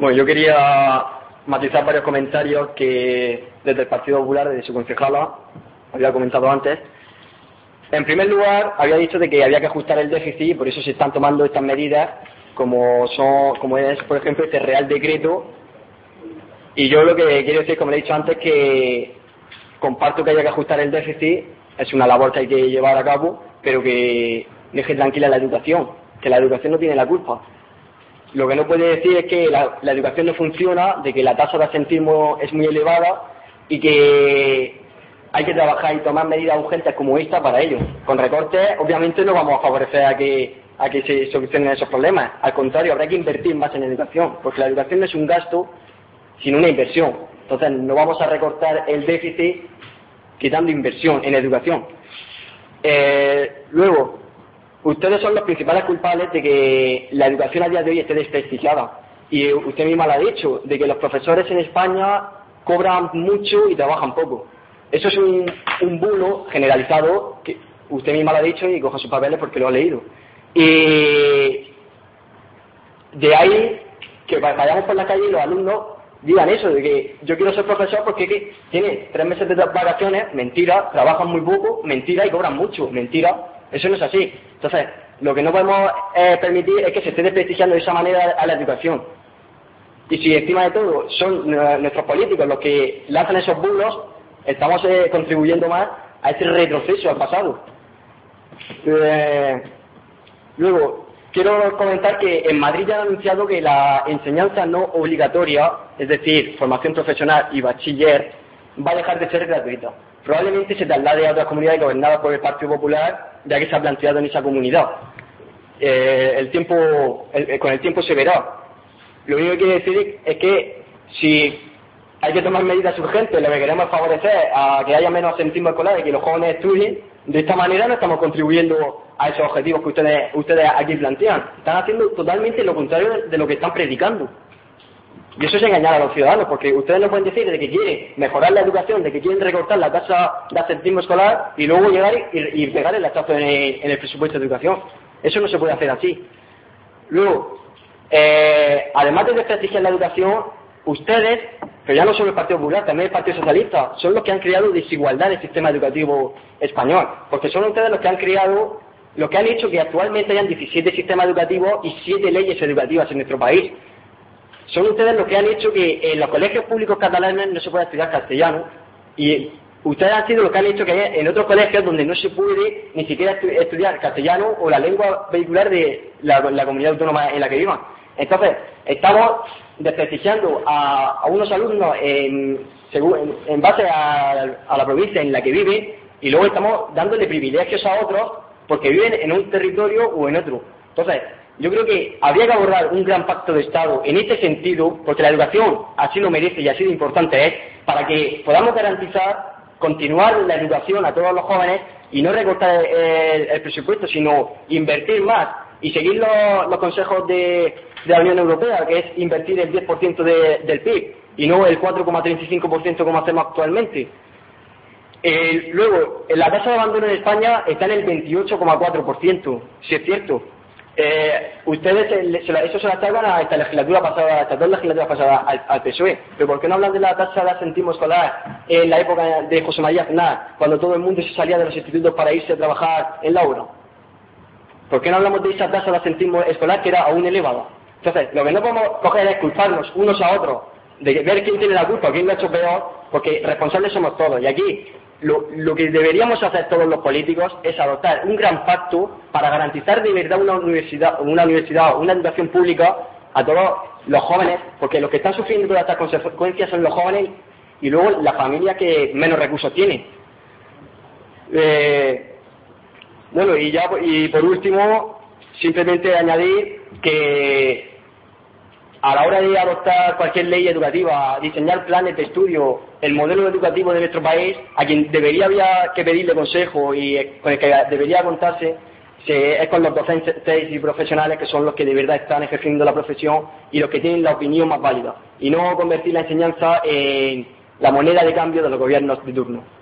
Bueno, yo quería matizar varios comentarios que desde el Partido Popular, desde su concejala, había comentado antes. En primer lugar, había dicho de que había que ajustar el déficit y por eso se están tomando estas medidas, como son, como es, por ejemplo, este Real Decreto. Y yo lo que quiero decir, como le he dicho antes, que comparto que haya que ajustar el déficit, es una labor que hay que llevar a cabo, pero que deje tranquila la educación, que la educación no tiene la culpa lo que no puede decir es que la, educación no funciona, de que la tasa de asentismo es muy elevada y que hay que trabajar y tomar medidas urgentes como esta para ello. Con recortes, obviamente, no vamos a favorecer a que, a que se solucionen esos problemas. Al contrario, habrá que invertir más en educación, porque la educación no es un gasto, sino una inversión. Entonces, no vamos a recortar el déficit quitando inversión en educación. Eh, luego, ustedes son los principales culpables de que la educación a día de hoy esté desprestigiada. Y usted misma lo ha dicho, de que los profesores en España cobran mucho y trabajan poco. Eso es un, bulo generalizado que usted misma lo ha dicho y coja sus papeles porque lo ha leído. Y de ahí que vayamos por la calle y los alumnos digan eso, de que yo quiero ser profesor porque tiene tres meses de vacaciones, mentira, trabajan muy poco, mentira y cobran mucho, mentira. Eso no es así. Entonces, lo que no podemos eh, permitir es que se esté desprestigiando de esa manera a la educación. Y si encima de todo son nuestros políticos los que lanzan esos bulos, estamos eh, contribuyendo más a ese retroceso al pasado. Eh, luego, quiero comentar que en Madrid ya han anunciado que la enseñanza no obligatoria, es decir, formación profesional y bachiller, va a dejar de ser gratuita probablemente se traslade a otras comunidades gobernadas por el Partido Popular, ya que se ha planteado en esa comunidad. Eh, eh, con el tiempo se verá. Lo único que quiero decir es que si hay que tomar medidas urgentes, lo que queremos favorecer a que haya menos asentismo escolar y que los jóvenes estudien, de esta manera no estamos contribuyendo a esos objetivos que ustedes aquí plantean. Están haciendo totalmente lo contrario de lo que están predicando. Y eso es engañar a los ciudadanos, porque ustedes no pueden decir de que quieren mejorar la educación, de que quieren recortar la tasa de ascentismo escolar y luego llegar y, pegar el hachazo en el, presupuesto de educación. Eso no se puede hacer así. Luego, eh, además de desprestigiar la educación, ustedes, pero ya no solo el Partido Popular, también el Partido Socialista, son los que han creado desigualdad en el sistema educativo español, porque son ustedes los que han creado, los que han hecho que actualmente hayan 17 sistemas educativos y 7 leyes educativas en nuestro país son ustedes los que han hecho que en los colegios públicos catalanes no se pueda estudiar castellano y ustedes han sido los que han hecho que en otros colegios donde no se puede ni siquiera estudiar castellano o la lengua vehicular de la, comunidad autónoma en la que vivan. Entonces, estamos desprestigiando a, unos alumnos en, base a, a, la provincia en la que viven y luego estamos dándole privilegios a otros porque viven en un territorio o en otro. Entonces, yo creo que habría que abordar un gran pacto de Estado en este sentido, porque la educación así lo merece y así de importante es, para que podamos garantizar continuar la educación a todos los jóvenes y no recortar el, presupuesto, sino invertir más y seguir los, consejos de, la Unión Europea, que es invertir el 10% del PIB y no el 4,35% como hacemos actualmente. luego, la tasa de abandono en España está en el 28,4%, si es cierto. Eh, ustedes eso se lo achacan a esta legislatura pasada, a estas dos legislaturas pasadas al, PSOE. Pero ¿por qué no hablan de la tasa de asentismo escolar en la época de José María Aznar, cuando todo el mundo se salía de los institutos para irse a trabajar en la UNO? ¿Por qué no hablamos de esa tasa de asentismo escolar que era aún elevada? Entonces, lo que no podemos coger es culparnos unos a otros, de ver quién tiene la culpa, quién lo ha hecho peor, porque responsables somos todos. Y aquí lo, que deberíamos hacer todos los políticos es adoptar un gran pacto para garantizar de verdad una universidad, una universidad una educación pública a todos los jóvenes, porque los que están sufriendo todas estas consecuencias son los jóvenes y luego la familia que menos recursos tiene. Eh, bueno, y ya y por último, simplemente añadir que a la hora de adoptar cualquier ley educativa, diseñar planes de estudio, el modelo educativo de nuestro país, a quien debería haber que pedirle consejo y con el que debería contarse, es con los docentes y profesionales que son los que de verdad están ejerciendo la profesión y los que tienen la opinión más válida, y no convertir la enseñanza en la moneda de cambio de los gobiernos de turno.